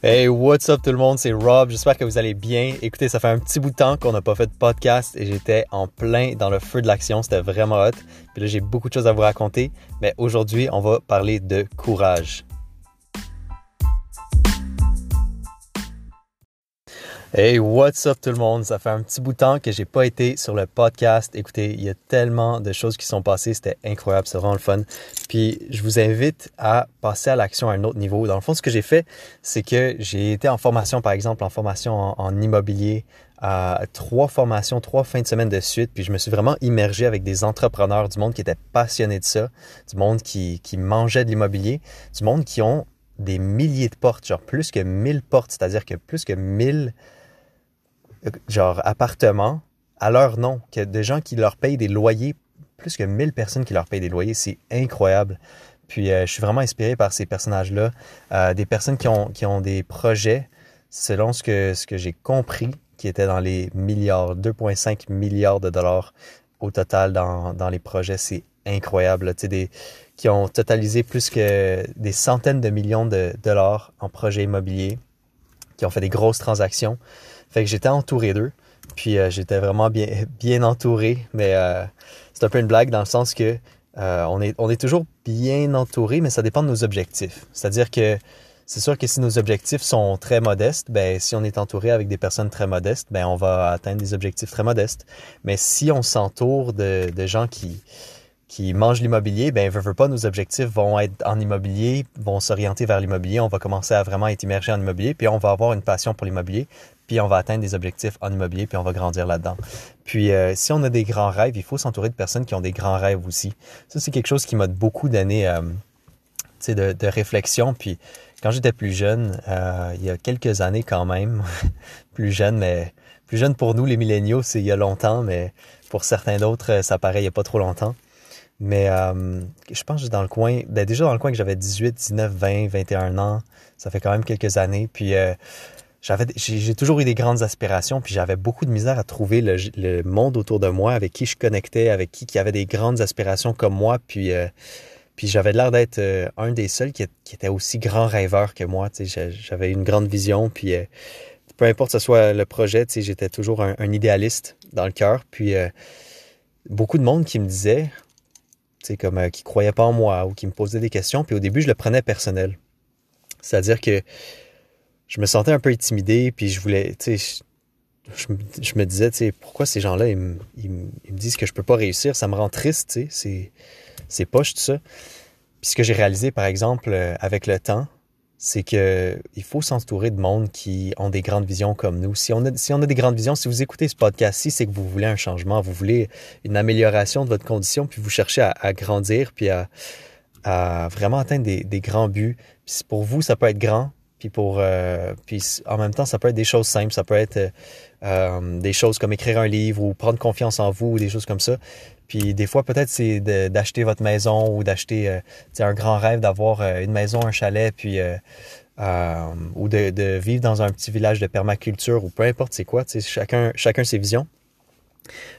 Hey, what's up tout le monde, c'est Rob, j'espère que vous allez bien. Écoutez, ça fait un petit bout de temps qu'on n'a pas fait de podcast et j'étais en plein dans le feu de l'action, c'était vraiment hot. Puis là, j'ai beaucoup de choses à vous raconter, mais aujourd'hui, on va parler de courage. Hey, what's up tout le monde? Ça fait un petit bout de temps que j'ai pas été sur le podcast. Écoutez, il y a tellement de choses qui sont passées, c'était incroyable, c'est vraiment le fun. Puis je vous invite à passer à l'action à un autre niveau. Dans le fond, ce que j'ai fait, c'est que j'ai été en formation, par exemple, en formation en, immobilier, à trois formations, trois fins de semaine de suite, puis je me suis vraiment immergé avec des entrepreneurs du monde qui étaient passionnés de ça, du monde qui, qui mangeait de l'immobilier, du monde qui ont des milliers de portes, genre plus que 1000 portes, c'est-à-dire que plus que 1000 genre appartements à leur nom, que des gens qui leur payent des loyers, plus que 1000 personnes qui leur payent des loyers, c'est incroyable. Puis euh, je suis vraiment inspiré par ces personnages-là, euh, des personnes qui ont, qui ont des projets, selon ce que, ce que j'ai compris, qui étaient dans les milliards, 2,5 milliards de dollars au total dans, dans les projets. C'est incroyable. Tu sais, des, qui ont totalisé plus que des centaines de millions de dollars en projets immobiliers, qui ont fait des grosses transactions. Fait que j'étais entouré d'eux. Puis euh, j'étais vraiment bien, entouré. Mais euh, c'est un peu une blague dans le sens que euh, on, est, toujours bien entouré, mais ça dépend de nos objectifs. C'est-à-dire que c'est sûr que si nos objectifs sont très modestes, ben si on est entouré avec des personnes très modestes, ben on va atteindre des objectifs très modestes. Mais si on s'entoure de gens qui qui mangent l'immobilier, ben veut, veut pas, nos objectifs vont être en immobilier, vont s'orienter vers l'immobilier, on va commencer à vraiment être immergé en immobilier, puis on va avoir une passion pour l'immobilier, puis on va atteindre des objectifs en immobilier, puis on va grandir là-dedans. Puis euh, si on a des grands rêves, il faut s'entourer de personnes qui ont des grands rêves aussi. Ça, c'est quelque chose qui m'a beaucoup donné euh, de, de réflexion, puis quand j'étais plus jeune, euh, il y a quelques années quand même, plus jeune, mais plus jeune pour nous, les milléniaux, c'est il y a longtemps, mais pour certains d'autres, ça paraît il n'y a pas trop longtemps. Mais euh, je pense que dans le coin, ben déjà dans le coin que j'avais 18, 19, 20, 21 ans, ça fait quand même quelques années. Puis euh, j'ai toujours eu des grandes aspirations, puis j'avais beaucoup de misère à trouver le, monde autour de moi avec qui je connectais, avec qui qui avait des grandes aspirations comme moi. Puis euh, puis j'avais l'air d'être un des seuls qui, qui, était aussi grand rêveur que moi. J'avais une grande vision, puis peu importe ce soit le projet, j'étais toujours un, un, idéaliste dans le cœur. Puis beaucoup de monde qui me disait comme euh, qui croyait pas en moi ou qui me posait des questions. Puis au début, je le prenais personnel. C'est-à-dire que je me sentais un peu intimidé, puis je voulais, tu sais, je, me disais, tu sais, pourquoi ces gens-là, ils, me disent que je peux pas réussir, ça me rend triste, tu sais, c'est poche tout ça. Puis ce que j'ai réalisé, par exemple, euh, avec le temps, c'est que il faut s'entourer de monde qui ont des grandes visions comme nous. Si on a, si on a des grandes visions, si vous écoutez ce podcast-ci, c'est que vous voulez un changement, vous voulez une amélioration de votre condition, puis vous cherchez à, grandir, puis à, à, vraiment atteindre des, grands buts. Puis pour vous, ça peut être grand, puis pour euh, puis en même temps, ça peut être des choses simples, ça peut être euh, des choses comme écrire un livre ou prendre confiance en vous ou des choses comme ça. Puis des fois, peut-être c'est d'acheter votre maison ou d'acheter euh, un grand rêve d'avoir euh, une maison, un chalet, puis euh, ou de, de, vivre dans un petit village de permaculture ou peu importe c'est quoi. Chacun, chacun ses visions.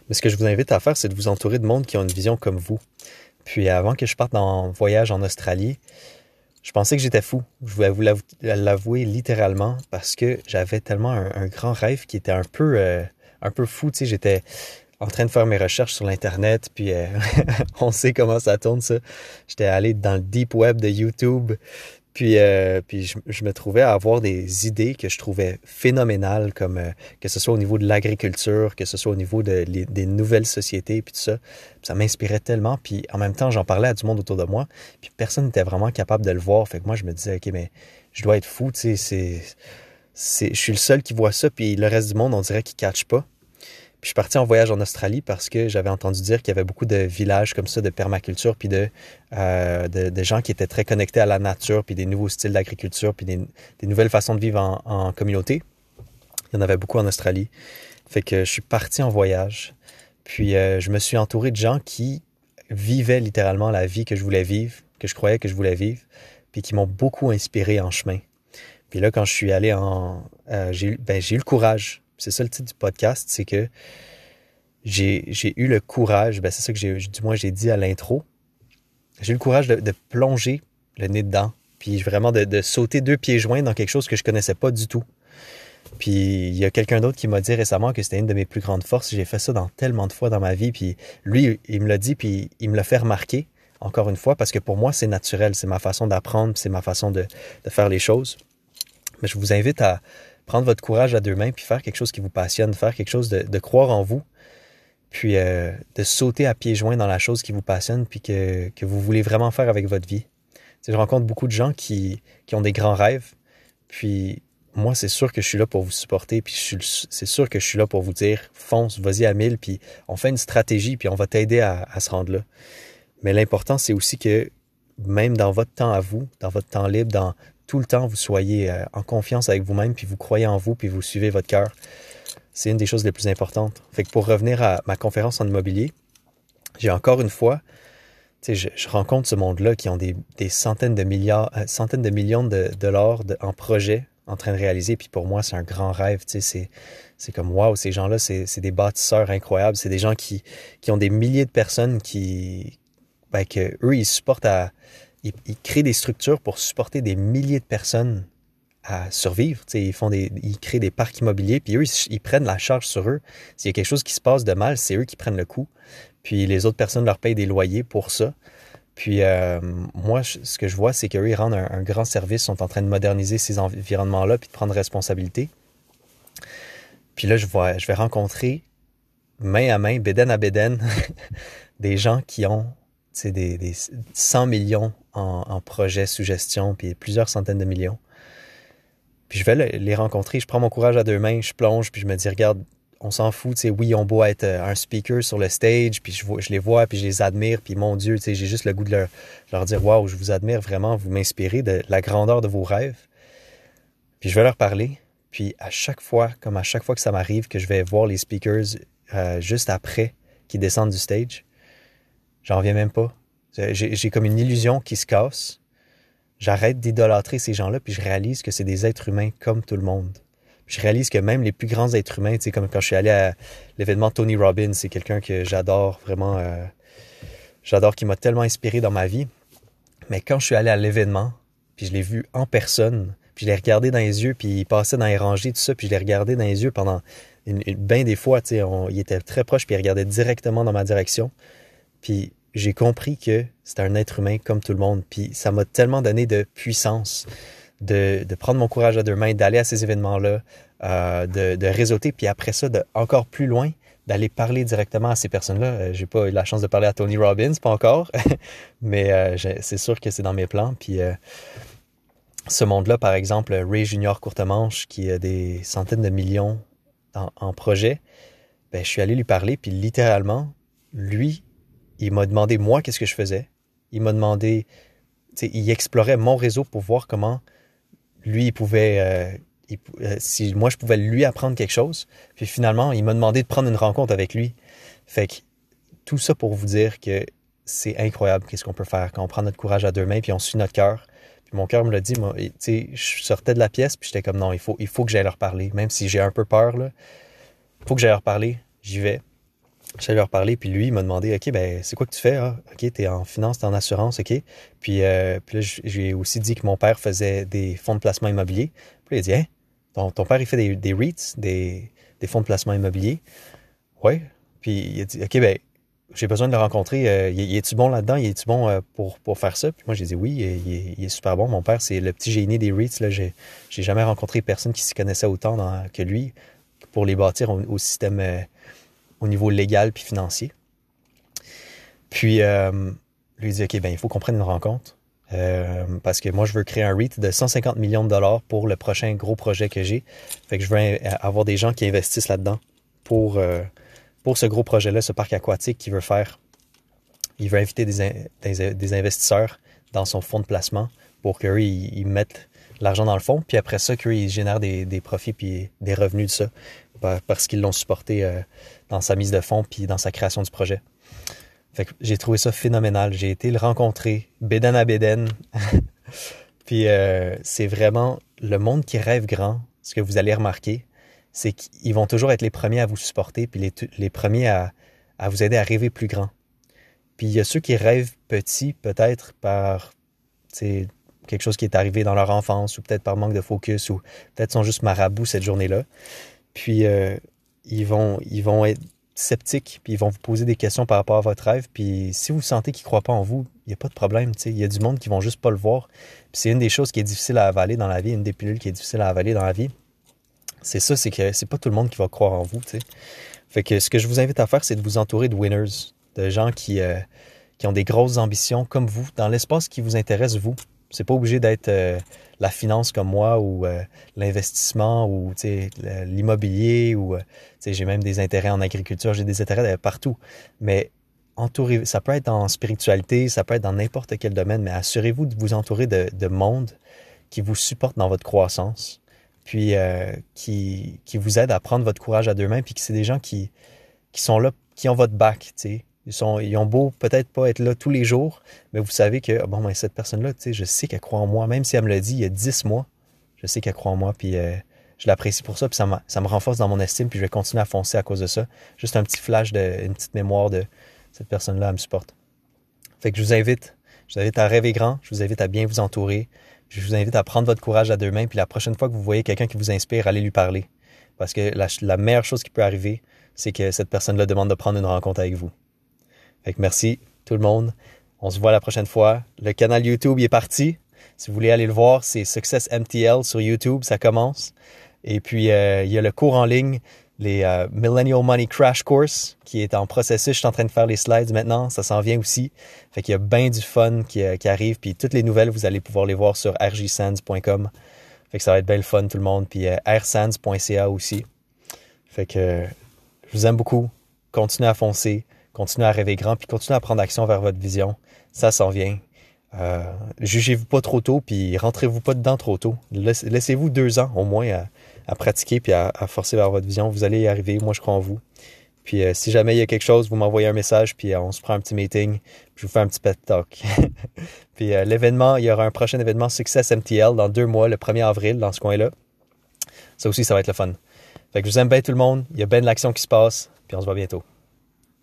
Mais ce que je vous invite à faire, c'est de vous entourer de monde qui ont une vision comme vous. Puis avant que je parte en voyage en Australie, je pensais que j'étais fou. Je voulais vous l'avouer littéralement parce que j'avais tellement un, grand rêve qui était un peu, un peu fou. Tu j'étais, en train de faire mes recherches sur l'internet, puis euh, on sait comment ça tourne ça. J'étais allé dans le deep web de YouTube, puis euh, je, me trouvais à avoir des idées que je trouvais phénoménales, comme euh, que ce soit au niveau de l'agriculture, que ce soit au niveau de, des nouvelles sociétés, puis tout ça. ça m'inspirait tellement, puis en même temps j'en parlais à du monde autour de moi, puis personne n'était vraiment capable de le voir. Fait que moi je me disais ok mais je dois être fou, tu sais c'est je suis le seul qui voit ça, puis le reste du monde on dirait qu'il catch pas. Puis je suis parti en voyage en Australie parce que j'avais entendu dire qu'il y avait beaucoup de villages comme ça de permaculture, puis de, euh, gens qui étaient très connectés à la nature, puis des nouveaux styles d'agriculture, puis des, nouvelles façons de vivre en, communauté. Il y en avait beaucoup en Australie. Fait que je suis parti en voyage. Puis euh, je me suis entouré de gens qui vivaient littéralement la vie que je voulais vivre, que je croyais que je voulais vivre, puis qui m'ont beaucoup inspiré en chemin. Puis là, quand je suis allé en... Euh, j'ai ben, eu le courage c'est ça le titre du podcast, c'est que j'ai eu le courage, ben c'est ça que j'ai, du moins j'ai dit à l'intro, j'ai eu le courage de, plonger le nez dedans, puis vraiment de, sauter deux pieds joints dans quelque chose que je connaissais pas du tout. Puis il y a quelqu'un d'autre qui m'a dit récemment que c'était une de mes plus grandes forces. J'ai fait ça dans tellement de fois dans ma vie. Puis lui, il me l'a dit, puis il me l'a fait remarquer encore une fois, parce que pour moi, c'est naturel. C'est ma façon d'apprendre, c'est ma façon de, faire les choses. Mais je vous invite à prendre votre courage à deux mains, puis faire quelque chose qui vous passionne, faire quelque chose de, croire en vous, puis euh, de sauter à pieds joints dans la chose qui vous passionne, puis que, vous voulez vraiment faire avec votre vie. je rencontre beaucoup de gens qui, qui ont des grands rêves, puis moi, c'est sûr que je suis là pour vous supporter, puis c'est sûr que je suis là pour vous dire, fonce, vas-y à mille, puis on fait une stratégie, puis on va t'aider à, se rendre là. Mais l'important, c'est aussi que même dans votre temps à vous, dans votre temps libre, dans tout le temps, vous soyez euh, en confiance avec vous-même, puis vous croyez en vous, puis vous suivez votre cœur. C'est une des choses les plus importantes. Fait que pour revenir à ma conférence en immobilier, j'ai encore une fois, je, je rencontre ce monde-là qui ont des, centaines de milliards, euh, centaines de millions de dollars en projets en train de réaliser. Puis pour moi, c'est un grand rêve. C'est, c'est comme waouh, ces gens-là, c'est, des bâtisseurs incroyables. C'est des gens qui, qui ont des milliers de personnes qui, ben, que eux, ils supportent à. Ils, créent des structures pour supporter des milliers de personnes à survivre. ils font des, ils créent des parcs immobiliers, puis eux, ils, prennent la charge sur eux. S'il y a quelque chose qui se passe de mal, c'est eux qui prennent le coup. Puis les autres personnes leur payent des loyers pour ça. Puis euh, moi, ce que je vois, c'est qu'eux, ils rendent un, grand service, sont en train de moderniser ces environnements-là, puis de prendre responsabilité. Puis là, je, vois, je vais rencontrer main à main, béden à béden, des gens qui ont des, des 100 millions en, en projets sous gestion, puis plusieurs centaines de millions. Puis je vais les rencontrer, je prends mon courage à deux mains, je plonge, puis je me dis, regarde, on s'en fout, tu sais, oui, on doit être euh, un speaker sur le stage, puis je, je les vois, puis je les admire, puis mon Dieu, tu sais, j'ai juste le goût de leur, leur dire, waouh, je vous admire vraiment, vous m'inspirez de la grandeur de vos rêves. Puis je vais leur parler, puis à chaque fois, comme à chaque fois que ça m'arrive, que je vais voir les speakers euh, juste après qu'ils descendent du stage, j'en reviens même pas. J'ai comme une illusion qui se casse. J'arrête d'idolâtrer ces gens-là, puis je réalise que c'est des êtres humains comme tout le monde je réalise que même les plus grands êtres humains, tu sais, comme quand je suis allé à l'événement Tony Robbins, c'est quelqu'un que j'adore vraiment, euh, j'adore, qui m'a tellement inspiré dans ma vie. Mais quand je suis allé à l'événement, puis je l'ai vu en personne, puis je l'ai regardé dans les yeux, puis il passait dans les rangées, tout ça, puis je l'ai regardé dans les yeux pendant une, bien des fois, tu sais, il était très proche, puis il regardait directement dans ma direction. Puis j'ai compris que c'était un être humain comme tout le monde, puis ça m'a tellement donné de puissance de, de, prendre mon courage à deux mains, d'aller à ces événements-là, euh, de, de, réseauter, puis après ça, de, encore plus loin, d'aller parler directement à ces personnes-là. Euh, j'ai pas eu la chance de parler à Tony Robbins, pas encore, mais euh, c'est sûr que c'est dans mes plans. Puis ce monde-là, par exemple, Ray Junior Courtemanche, qui a des centaines de millions en, en projet, ben, je suis allé lui parler, puis littéralement, lui, il m'a demandé moi qu'est-ce que je faisais? Il m'a demandé, il explorait mon réseau pour voir comment lui, il pouvait, euh, euh, si moi je pouvais lui apprendre quelque chose. Puis finalement, il m'a demandé de prendre une rencontre avec lui. Fait que tout ça pour vous dire que c'est incroyable qu'est-ce qu'on peut faire quand on prend notre courage à deux mains puis on suit notre cœur. Puis mon cœur me l'a dit, moi, je sortais de la pièce puis j'étais comme non, il faut, il faut que j'aille leur parler, même si j'ai un peu peur là. Il faut que j'aille leur parler. J'y vais. J'allais leur parler, puis lui, il m'a demandé, OK, ben, c'est quoi que tu fais? Ah, OK, t'es en finance, t'es en assurance, OK? Puis, euh, puis là, j'ai aussi dit que mon père faisait des fonds de placement immobilier. Puis il a dit, hein, ton, ton père, il fait des, des REITs, des, des fonds de placement immobilier? Ouais. Puis il a dit, OK, ben, j'ai besoin de le rencontrer. Euh, il, est-tu bon là-dedans? Il est-tu bon euh, pour, pour faire ça? Puis moi, j'ai dit oui, il est, super bon. Mon père, c'est le petit génie des REITs. Là. J'ai, j'ai jamais rencontré personne qui s'y connaissait autant que lui pour les bâtir au, au système euh, au niveau légal puis financier. Puis, euh, lui dit, OK, ben, il faut qu'on prenne une rencontre. Euh, parce que moi, je veux créer un REIT de 150 millions de dollars pour le prochain gros projet que j'ai. Fait que je veux avoir des gens qui investissent là-dedans pour, euh, pour ce gros projet-là, ce parc aquatique qu'il veut faire. Il veut inviter des, des, investisseurs dans son fonds de placement pour qu'eux, ils, mettent l'argent dans le fond, puis après ça, qu'eux, ils génèrent des, des profits puis des revenus de ça parce qu'ils l'ont supporté euh, dans sa mise de fonds puis dans sa création du projet. Fait que j'ai trouvé ça phénoménal. J'ai été le rencontrer, béden à béden. puis euh, c'est vraiment le monde qui rêve grand. Ce que vous allez remarquer, c'est qu'ils vont toujours être les premiers à vous supporter puis les, les premiers à, à vous aider à rêver plus grand. Puis il y a ceux qui rêvent petit, peut-être par quelque chose qui est arrivé dans leur enfance ou peut-être par manque de focus ou peut-être sont juste marabouts cette journée-là. Puis euh, ils, vont, ils vont être sceptiques, puis ils vont vous poser des questions par rapport à votre rêve. Puis si vous sentez qu'ils ne croient pas en vous, il n'y a pas de problème. Il y a du monde qui vont juste pas le voir. C'est une des choses qui est difficile à avaler dans la vie, une des pilules qui est difficile à avaler dans la vie. C'est ça, c'est que c'est pas tout le monde qui va croire en vous. Fait que ce que je vous invite à faire, c'est de vous entourer de winners, de gens qui, euh, qui ont des grosses ambitions comme vous, dans l'espace qui vous intéresse, vous. C'est pas obligé d'être euh, la finance comme moi ou euh, l'investissement ou l'immobilier ou j'ai même des intérêts en agriculture, j'ai des intérêts partout. Mais entourez, ça peut être en spiritualité, ça peut être dans n'importe quel domaine, mais assurez-vous de vous entourer de, de monde qui vous supporte dans votre croissance, puis qui, qui vous aide à prendre votre courage à deux mains, puis que c'est des gens qui, qui sont là, qui ont votre back, tu sais, ils, ont beau peut-être pas être là tous les jours, mais vous savez que, bon, ben, cette personne-là, je sais qu'elle croit en moi, même si elle me l'a dit il y a dix mois, je sais qu'elle croit en moi, puis euh, je l'apprécie pour ça, puis ça, ça me renforce dans mon estime, puis je vais continuer à foncer à cause de ça. Juste un petit flash, de, une petite mémoire de cette personne-là, elle me supporte. Fait que je vous invite, je vous invite à rêver grand, je vous invite à bien vous entourer, je vous invite à prendre votre courage à deux mains, puis la prochaine fois que vous voyez quelqu'un qui vous inspire, allez lui parler. Parce que la meilleure chose qui peut arriver, c'est que cette personne-là demande de prendre une rencontre avec vous. Fait que merci tout le monde. On se voit la prochaine fois. Le canal YouTube est parti. Si vous voulez aller le voir, c'est Success MTL sur YouTube, ça commence. Et puis, euh, il y a le cours en ligne, les euh, Millennial Money Crash Course, qui est en processus. Je suis en train de faire les slides maintenant. Ça s'en vient aussi. Fait qu'il y a bien du fun qui, euh, arrive. Puis toutes les nouvelles, vous allez pouvoir les voir sur rjsands.com. Fait que ça va être bien le fun, tout le monde. Puis rsands.ca aussi. Fait que je vous aime beaucoup. Continuez à foncer continuez à rêver grand, puis continuez à prendre action vers votre vision. Ça s'en vient. Euh, jugez-vous pas trop tôt, puis rentrez-vous pas dedans trop tôt. Laissez-vous deux ans au moins à, pratiquer puis à, forcer vers votre vision. Vous allez y arriver. Moi, je crois en vous. Puis euh, si jamais il y a quelque chose, vous m'envoyez un message, puis euh, on se prend un petit meeting, puis je vous fais un petit pet talk. puis l'événement, il y aura un prochain événement Success MTL dans deux mois, le 1er avril, dans ce coin-là. Ça aussi, ça va être le fun. Fait que je vous aime bien tout le monde. Il y a bien de l'action qui se passe, puis on se voit bientôt.